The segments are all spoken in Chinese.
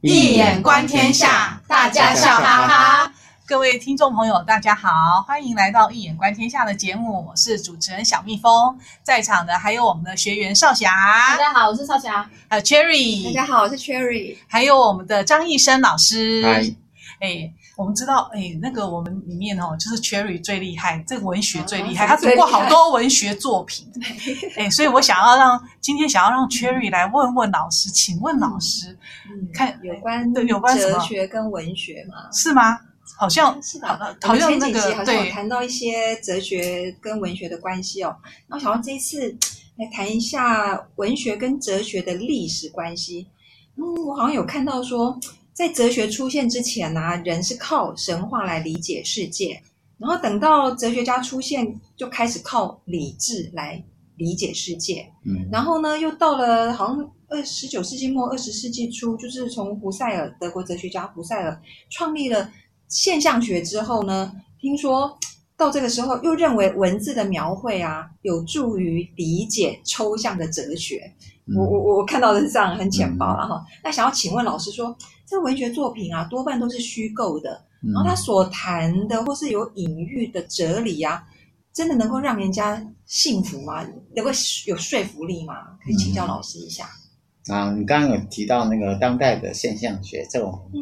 易眼观天下，大家笑哈哈。各位听众朋友，大家好，欢迎来到《一眼观天下》的节目，我是主持人小蜜蜂。在场的还有我们的学员少霞，大家好，我是少霞。还有 Cherry，大家好，我是 Cherry。还有我们的张艺生老师，嗨。哎，我们知道，哎，那个我们里面哦，就是 Cherry 最厉害，这个文学最厉害，他读过好多文学作品。哎，所以我想要让今天想要让 Cherry 来问问老师，请问老师，看有关对有关哲学跟文学嘛？是吗？好像是吧？好像那个好像有谈到一些哲学跟文学的关系哦。那我想要这一次来谈一下文学跟哲学的历史关系。嗯，我好像有看到说。在哲学出现之前呢、啊，人是靠神话来理解世界，然后等到哲学家出现，就开始靠理智来理解世界。嗯，然后呢，又到了好像二十九世纪末二十世纪初，就是从胡塞尔德国哲学家胡塞尔创立了现象学之后呢，听说到这个时候又认为文字的描绘啊，有助于理解抽象的哲学。嗯、我我我看到的是这样，很浅薄了哈。那想要请问老师说。这文学作品啊，多半都是虚构的，然后他所谈的或是有隐喻的哲理啊，真的能够让人家信服吗？能够有说服力吗？可以请教老师一下。嗯、啊，你刚刚有提到那个当代的现象学这种，嗯。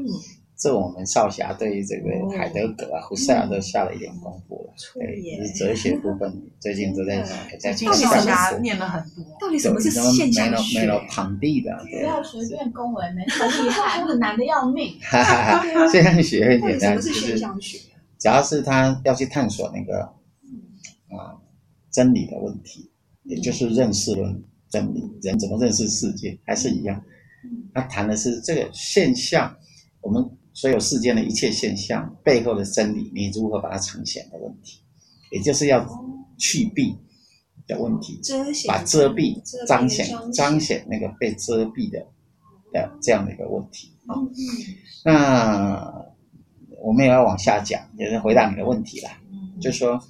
这我们少侠对于这个海德格啊、胡塞尔都下了一点功夫了。对，是哲学部分，最近都在在少侠念了很多。到底 什么是现象学？没了旁地的，不要随便恭维，没很厉害，那个难的要命。现象学很简单，什么是现象学？只要是他要去探索那个啊真理的问题，也就是认识论真理，人怎么认识世界，还是一样。他谈的是这个现象，我们。所有世间的一切现象背后的真理，你如何把它呈现的问题，也就是要去蔽的问题，把遮蔽彰显彰显那个被遮蔽的的这样的一个问题啊。那我们也要往下讲，也是回答你的问题了，就是说，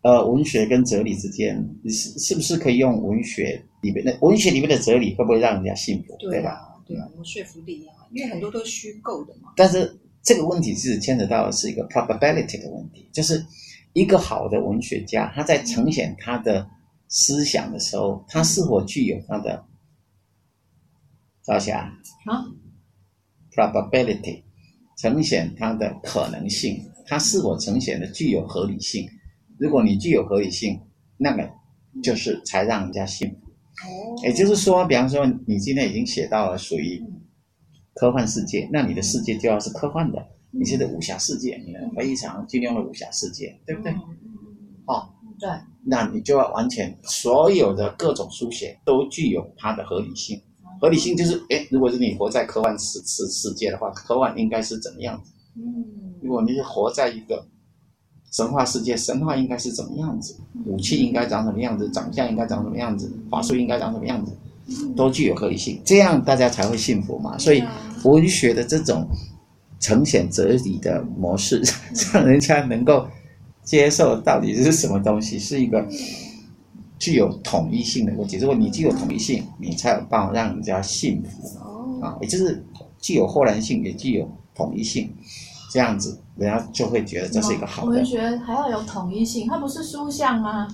呃，文学跟哲理之间，是是不是可以用文学里面的文学里面的哲理，会不会让人家信服？对吧？对啊，有说服力啊。因为很多都是虚构的嘛，但是这个问题是牵扯到的是一个 probability 的问题，就是一个好的文学家，他在呈现他的思想的时候，他是否具有他的，赵霞啊，probability 呈现他的可能性，他是否呈现的具有合理性？如果你具有合理性，那么就是才让人家信服。哦，也就是说，比方说你今天已经写到了属于。科幻世界，那你的世界就要是科幻的。你现在武侠世界，你非常金庸的武侠世界，对不对？哦，对。那你就要完全所有的各种书写都具有它的合理性。合理性就是，哎，如果是你活在科幻世世世界的话，科幻应该是怎么样子？嗯。如果你是活在一个神话世界，神话应该是怎么样子？武器应该长什么样子？长相应该长什么样子？法术应该长什么样子？都具有合理性，这样大家才会信服嘛。所以文学的这种呈现哲理的模式，让人家能够接受到底是什么东西，是一个具有统一性的问题。如果你具有统一性，你才有办法让人家信服啊，也就是具有豁然性，也具有统一性，这样子人家就会觉得这是一个好的。文学还要有统一性，它不是书像吗？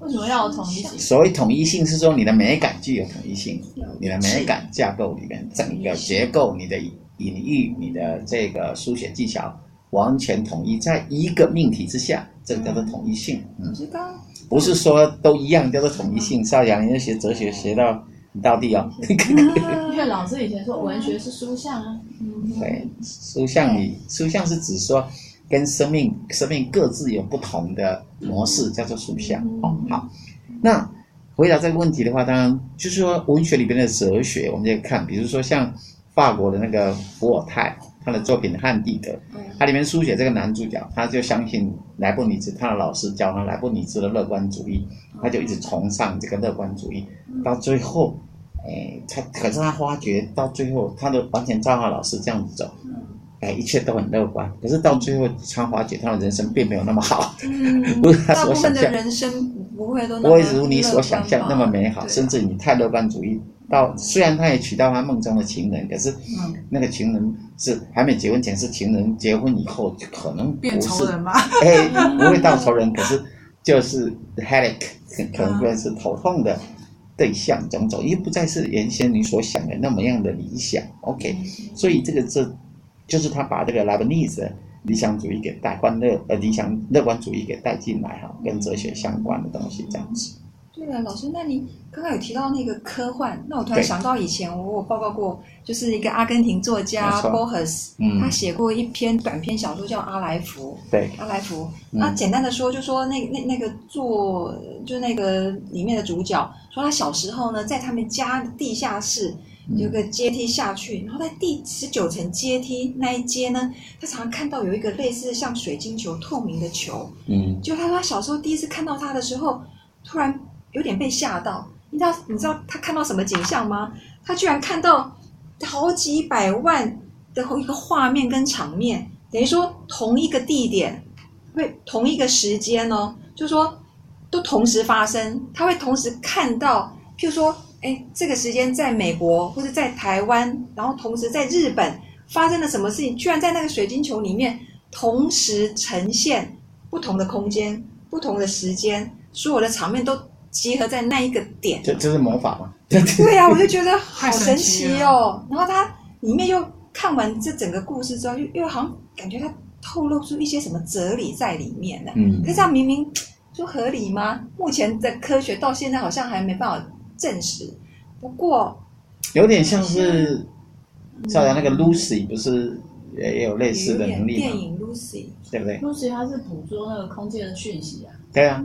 为什么要有统一性？所谓统一性是说你的美感具有统一性，你的美感架构里面整个结构、你的隐喻、你的这个书写技巧完全统一在一个命题之下，这个叫做统一性。嗯，知道。不是说都一样叫做统一性。邵阳，你要学哲学学到你到底哦。因为老师以前说文学是书象啊。嗯。对，书象里书象是指说。跟生命生命各自有不同的模式，叫做书象。哦，好，那回答这个问题的话，当然就是说文学里边的哲学，我们就看，比如说像法国的那个伏尔泰，他的作品《汉地德》，他里面书写这个男主角，他就相信莱布尼兹，他的老师教他莱布尼兹的乐观主义，他就一直崇尚这个乐观主义，到最后，哎，他可是他发觉到最后，他的完全照他老师这样子走。哎，一切都很乐观，可是到最后，他发觉他的人生并没有那么好，嗯、不是他所想象。的人生不会都不会如你所想象那么美好，甚至你太乐观主义，到虽然他也娶到他梦中的情人，可是那个情人是还没结婚前是情人，结婚以后就可能不是变仇人吗？哎，不会到仇人，可是就是 headache，可能会是头痛的对象种种，也不再是原先你所想的那么样的理想。OK，所以这个这就是他把这个 l a b a n e s e 理想主义给带欢乐呃理想乐观主义给带进来哈，跟哲学相关的东西这样子。对了，老师，那你刚刚有提到那个科幻，那我突然想到以前我有报告过，就是一个阿根廷作家 Borges，嗯，他写过一篇短篇小说叫《阿莱福》。对，阿莱福。那简单的说，就说那那那个做，就那个里面的主角说，他小时候呢，在他们家地下室有个阶梯下去，然后在第十九层阶梯那一阶呢，他常常看到有一个类似像水晶球透明的球。嗯，就他说他小时候第一次看到它的时候，突然。有点被吓到，你知道你知道他看到什么景象吗？他居然看到好几百万的一个画面跟场面，等于说同一个地点，会同一个时间哦，就说都同时发生，他会同时看到，譬如说，哎，这个时间在美国或者在台湾，然后同时在日本发生了什么事情，居然在那个水晶球里面同时呈现不同的空间、不同的时间，所有的场面都。集合在那一个点，这这是魔法吗？对呀、啊，我就觉得好神奇哦。然后它里面又看完这整个故事之后，又又好像感觉它透露出一些什么哲理在里面呢？嗯，可是这样明明就合理吗？目前的科学到现在好像还没办法证实。不过有点像是，照样那个 Lucy 不是也有类似的能力吗？电影 Lucy 对不对？Lucy 它是捕捉那个空间的讯息啊。对啊，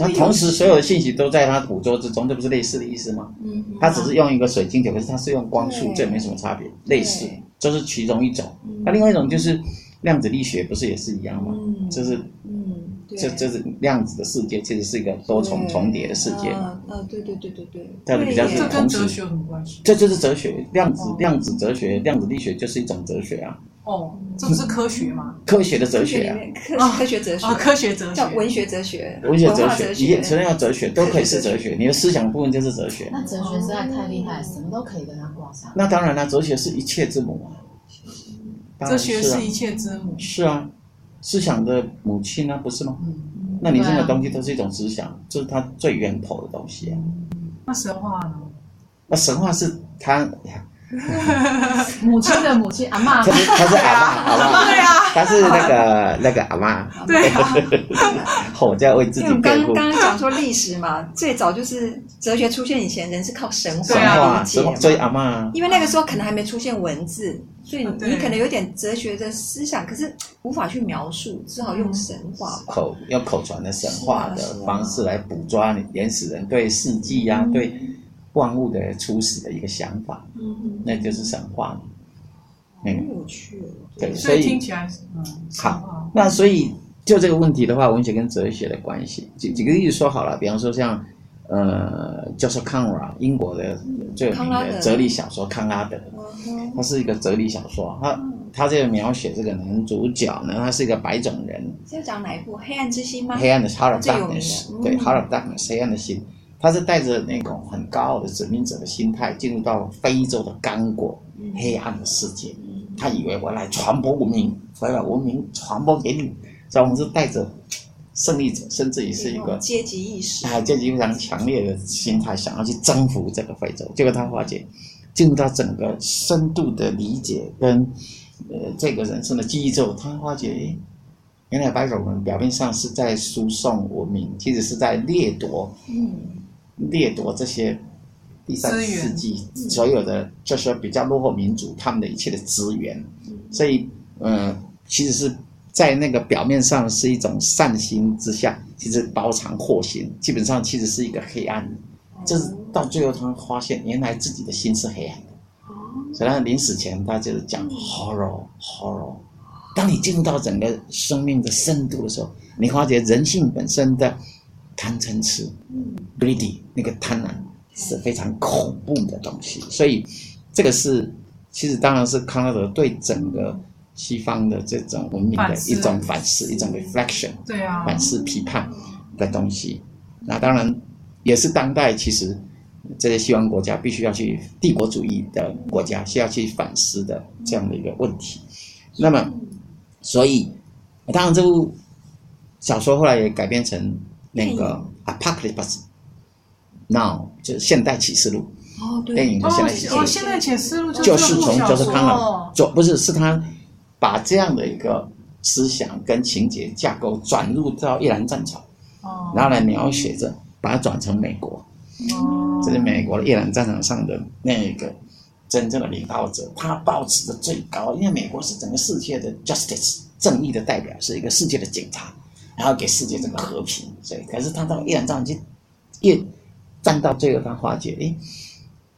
那同时所有的信息都在它捕捉之中，这不是类似的意思吗？嗯，它只是用一个水晶球，可是它是用光速，这没什么差别，类似，这是其中一种。那另外一种就是量子力学，不是也是一样吗？嗯，就是，嗯，这这是量子的世界，其实是一个多重重叠的世界。啊啊，对对对对对，它比较是同时。这跟哲学很关系。这就是哲学，量子量子哲学，量子力学就是一种哲学啊。哦，这不是科学吗？科学的哲学啊，科科学哲学，科学哲学叫文学哲学，文学哲学，也承认要哲学，都可以是哲学。你的思想部分就是哲学。那哲学实在太厉害，什么都可以跟它挂上。那当然了，哲学是一切之母啊。哲学是一切之母。是啊，思想的母亲啊，不是吗？那你任何东西都是一种思想，就是它最源头的东西啊。那神话呢？那神话是它。母亲的母亲阿妈，他是他是阿妈，好不好？对啊，他是那个那个阿妈。对啊，我在为自己辩护。刚刚刚讲说历史嘛，最早就是哲学出现以前，人是靠神话理解嘛。所以阿妈，因为那个时候可能还没出现文字，所以你可能有点哲学的思想，可是无法去描述，只好用神话口用口传的神话的方式来捕捉原始人对世纪呀对。万物的初始的一个想法，嗯嗯，那就是神话，很有趣，对，所以听起来嗯好。那所以就这个问题的话，文学跟哲学的关系，举举个例子说好了，比方说像呃，叫做康拉，英国的最有名的哲理小说康拉德，他是一个哲理小说，他他这个描写这个男主角呢，他是一个白种人。是要讲哪一部？黑暗之心吗？黑暗的 Heart of Darkness，对 Heart of Darkness，黑暗的心。他是带着那种很高傲的殖民者的心态进入到非洲的刚果黑暗的世界，他以为我来传播文明，我要把文明传播给你，所以我们是带着胜利者，甚至于是一个阶级意识，啊，阶级非常强烈的心态，想要去征服这个非洲。结果他发觉，进入到整个深度的理解跟呃这个人生的记忆之后，他发觉，原来白种人表面上是在输送文明，其实是在掠夺。嗯。掠夺这些第三世纪所有的，就是说比较落后民族他们的一切的资源，所以，呃，其实是在那个表面上是一种善心之下，其实包藏祸心，基本上其实是一个黑暗，就是到最后他们发现原来自己的心是黑暗的，所以他临死前他就是讲 horror horror，当你进入到整个生命的深度的时候，你发觉人性本身的。贪嗔痴，greedy 那个贪婪是非常恐怖的东西，所以这个是其实当然是康拉德对整个西方的这种文明的一种反思，一种 reflection，对啊，反思批判的东西。那当然也是当代其实这些西方国家必须要去帝国主义的国家需要去反思的这样的一个问题。那么，所以当然这部小说后来也改编成那个《Apocalypse Now》，就是现代启示录。哦，对，电影的现代启示录。哦，现代启示录就是从就是康纳做，不是，是他把这样的一个思想跟情节架构转入到一兰战场，哦，然后来描写着，把它转成美国，哦，这是美国的越南战场上的那个真正的领导者，他保持的最高，因为美国是整个世界的 justice 正义的代表，是一个世界的警察，然后给世界整个和平，所以，可是他到伊朗战场就越战到最后，他发觉，诶。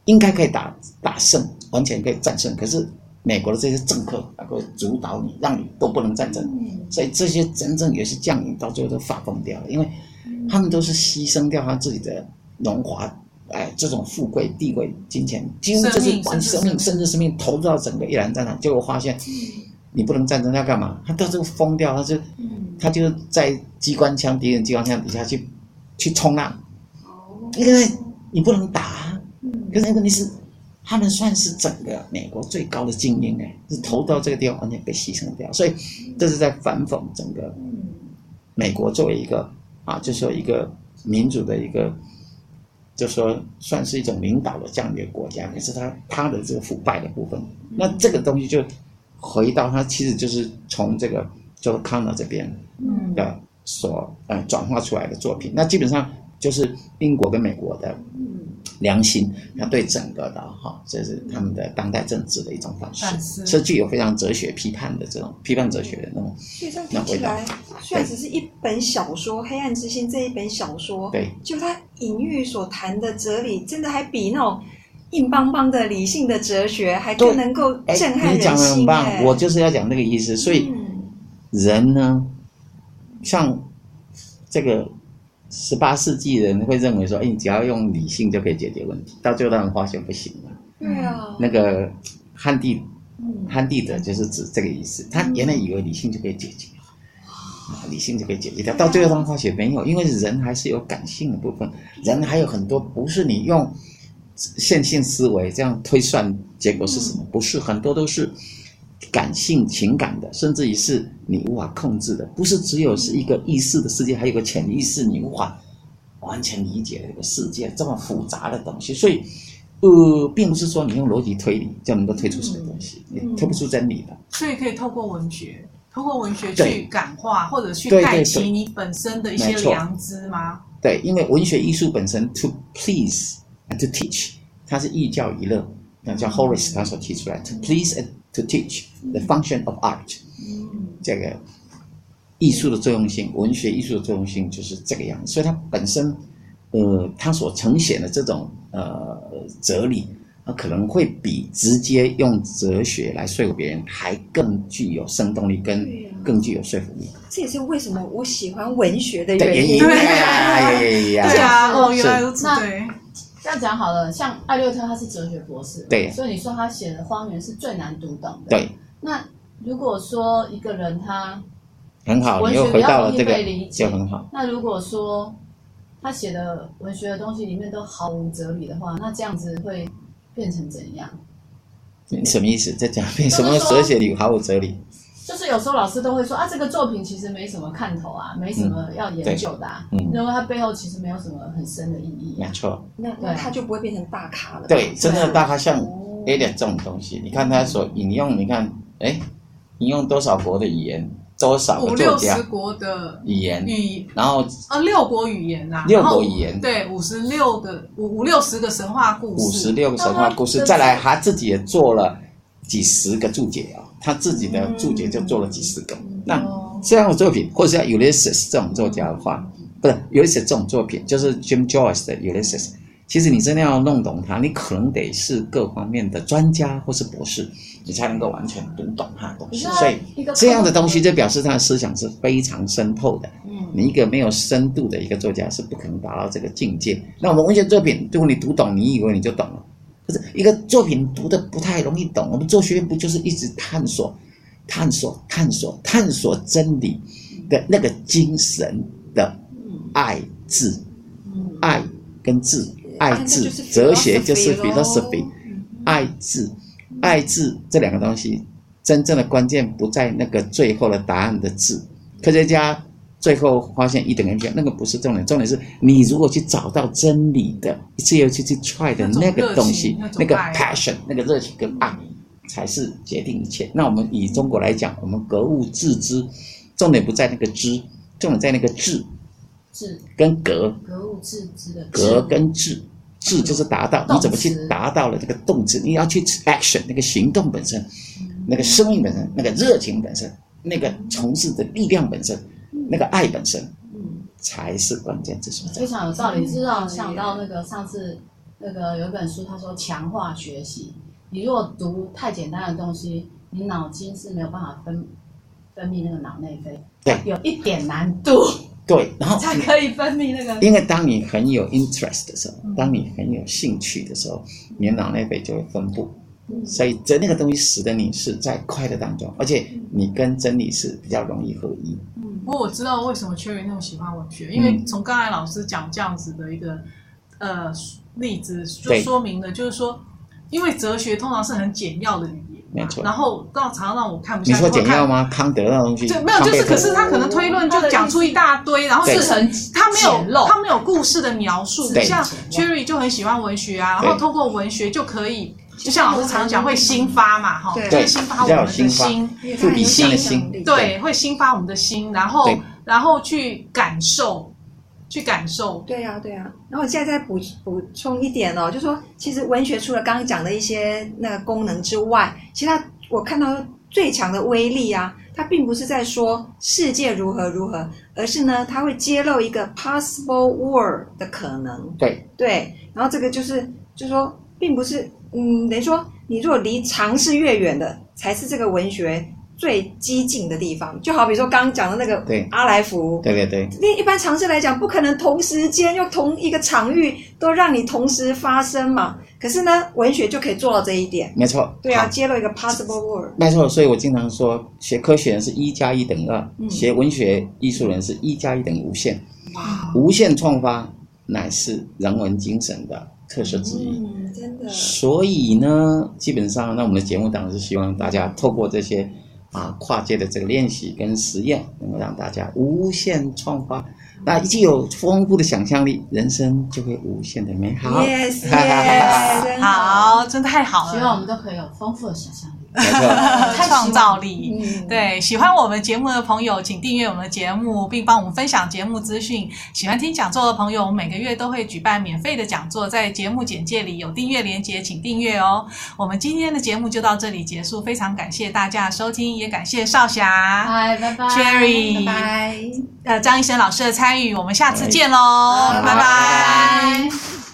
应该可以打打胜，完全可以战胜。可是美国的这些政客能够主导你，让你都不能战争。所以这些真正有些将领到最后都发疯掉了，因为他们都是牺牲掉他自己的荣华，哎，这种富贵、地位、金钱，几乎就是把生命甚至生命投入到整个伊朗战场。结果发现，你不能战争，要干嘛？他到时候疯掉，他就他就在机关枪、敌人机关枪底下去去冲浪。因为你不能打。可是问题是，他们算是整个美国最高的精英哎，是投到这个地方完全被牺牲掉，所以这是在反讽整个美国作为一个啊，就说一个民主的一个，就说算是一种领导的这样的一个国家，可是他他的这个腐败的部分，那这个东西就回到它其实就是从这个就是康德这边的所呃转化出来的作品，那基本上就是英国跟美国的。良心，他对整个的哈，这是他们的当代政治的一种方式，是具有非常哲学批判的这种批判哲学的那种。所以这样听起来，虽然只是一本小说《黑暗之心》这一本小说，对，就他隐喻所谈的哲理，真的还比那种硬邦邦的理性的哲学还更能够震撼人心。你讲的很棒，我就是要讲那个意思。所以人呢，像这个。十八世纪人会认为说，哎，你只要用理性就可以解决问题，到最后他们发现不行了。对啊。那个汉地，汉地德就是指这个意思。他原来以为理性就可以解决，啊，理性就可以解决掉，到最后他们发现没有，因为人还是有感性的部分，人还有很多不是你用线性思维这样推算结果是什么，不是很多都是。感性情感的，甚至于是你无法控制的，不是只有是一个意识的世界，还有个潜意识，你无法完全理解的一个世界，这么复杂的东西。所以，呃，并不是说你用逻辑推理就能够推出什么东西，嗯、你推不出真理的。所以可以透过文学，透过文学去感化，或者去带起你本身的一些良知吗？对，因为文学艺术本身 to please and to teach，它是寓教于乐。那叫 Horace 他所提出来，to please and to teach the function of art，这个艺术的作用性，文学艺术的作用性就是这个样子。所以它本身，呃，它所呈现的这种呃哲理，它可能会比直接用哲学来说服别人还更具有生动力，跟更具有说服力。这也是为什么我喜欢文学的原因。对呀，对呀，哦，原来如此，对。这样讲好了，像艾略特他是哲学博士，对，所以你说他写的《荒原》是最难读懂的。对，那如果说一个人他很好，文学比较容易被理解，就很好。那如果说他写的文学的东西里面都毫无哲理的话，那这样子会变成怎样？你什么意思？在讲什么哲学里毫无哲理？就是有时候老师都会说啊，这个作品其实没什么看头啊，没什么要研究的，啊，嗯，因为它背后其实没有什么很深的意义，啊。没错，那那他就不会变成大咖了。对，真正的大咖像 Eliot 这种东西，你看他所引用，你看，哎，引用多少国的语言，多少个作家，五六十国的语言，语，然后啊，六国语言呐，六国语言，对，五十六个五五六十个神话故事，五十六个神话故事，再来他自己也做了几十个注解啊。他自己的注解就做了几十个。嗯、那这样的作品，或者像 Ulysses 这种作家的话，不是 Ulysses 这种作品，就是 James Joyce 的 Ulysses。其实你真的要弄懂它，你可能得是各方面的专家或是博士，你才能够完全读懂它的东西。所以这样的东西就表示他的思想是非常深透的。嗯，你一个没有深度的一个作家是不可能达到这个境界。那我们文学作品，如果你读懂，你以为你就懂了。可是一个作品读的不太容易懂，我们做学院不就是一直探索、探索、探索、探索真理的那个精神的爱字，爱跟字爱字，哲学就是 philosophy，爱字，爱字这两个东西，真正的关键不在那个最后的答案的字，科学家。最后发现一等于 mc，那个不是重点，重点是你如果去找到真理的，一次又去去 try 的那个东西，那，那个 passion，那个热情跟爱，才是决定一切。那我们以中国来讲，我们格物致知，重点不在那个知，重点在那个智，智。跟格，格物致知的格跟智，智就是达到，你怎么去达到了这个动词？你要去 action 那个行动本身，那个生命本身，那个热情本身，那个从事的力量本身。那个爱本身，嗯，才是关键之所在。非常有道理，是让我想到那个上次那个有一本书，他说强化学习。你如果读太简单的东西，你脑筋是没有办法分分泌那个脑内啡，对，有一点难度。对，然后 才可以分泌那个。因为当你很有 interest 的时候，当你很有兴趣的时候，你的脑内啡就会分布。所以，这那个东西使得你是在快乐当中，而且你跟真理是比较容易合一。嗯，不过我知道为什么 Cherry 那么喜欢文学，因为从刚才老师讲这样子的一个呃例子，就说明了，就是说，因为哲学通常是很简要的语言，没错。然后到常常让我看不下去。你说简要吗？康德那东西？对，没有，就是可是他可能推论就讲出一大堆，然后是很他没有他没有故事的描述，像 Cherry 就很喜欢文学啊，然后通过文学就可以。就像老师常常讲，会新发嘛，哈，会新发我们的心，富比心的心，对，会新发我们的心，然后，然后去感受，去感受。对呀，对呀。然后我现在再补补充一点哦，就是说，其实文学除了刚刚讲的一些那个功能之外，其实它我看到最强的威力啊，它并不是在说世界如何如何，而是呢，它会揭露一个 possible world 的可能。对对，然后这个就是，就是说，并不是。嗯，等于说，你如果离尝试越远的，才是这个文学最激进的地方。就好比说刚刚讲的那个对阿莱福，对对对。那一般尝试来讲，不可能同时间又同一个场域都让你同时发生嘛。可是呢，文学就可以做到这一点。没错。对啊，揭露一个 possible world。没错，所以我经常说，学科学人是一加一等于二，嗯，学文学艺术人是一加一等于无限。哇，无限创发乃是人文精神的特色之一。嗯真的，所以呢，基本上，那我们的节目当然是希望大家透过这些啊跨界的这个练习跟实验，能够让大家无限创发。那既有丰富的想象力，人生就会无限的美好。Yes, yes, 好，真的太好了。希望我们都可以有丰富的想象力。创造力，嗯、对，喜欢我们节目的朋友，请订阅我们的节目，并帮我们分享节目资讯。喜欢听讲座的朋友，我们每个月都会举办免费的讲座，在节目简介里有订阅连接，请订阅哦。我们今天的节目就到这里结束，非常感谢大家的收听，也感谢少侠，嗨，拜拜，Cherry，拜拜，呃，张医生老师的参与，我们下次见喽，拜拜。拜拜。拜拜。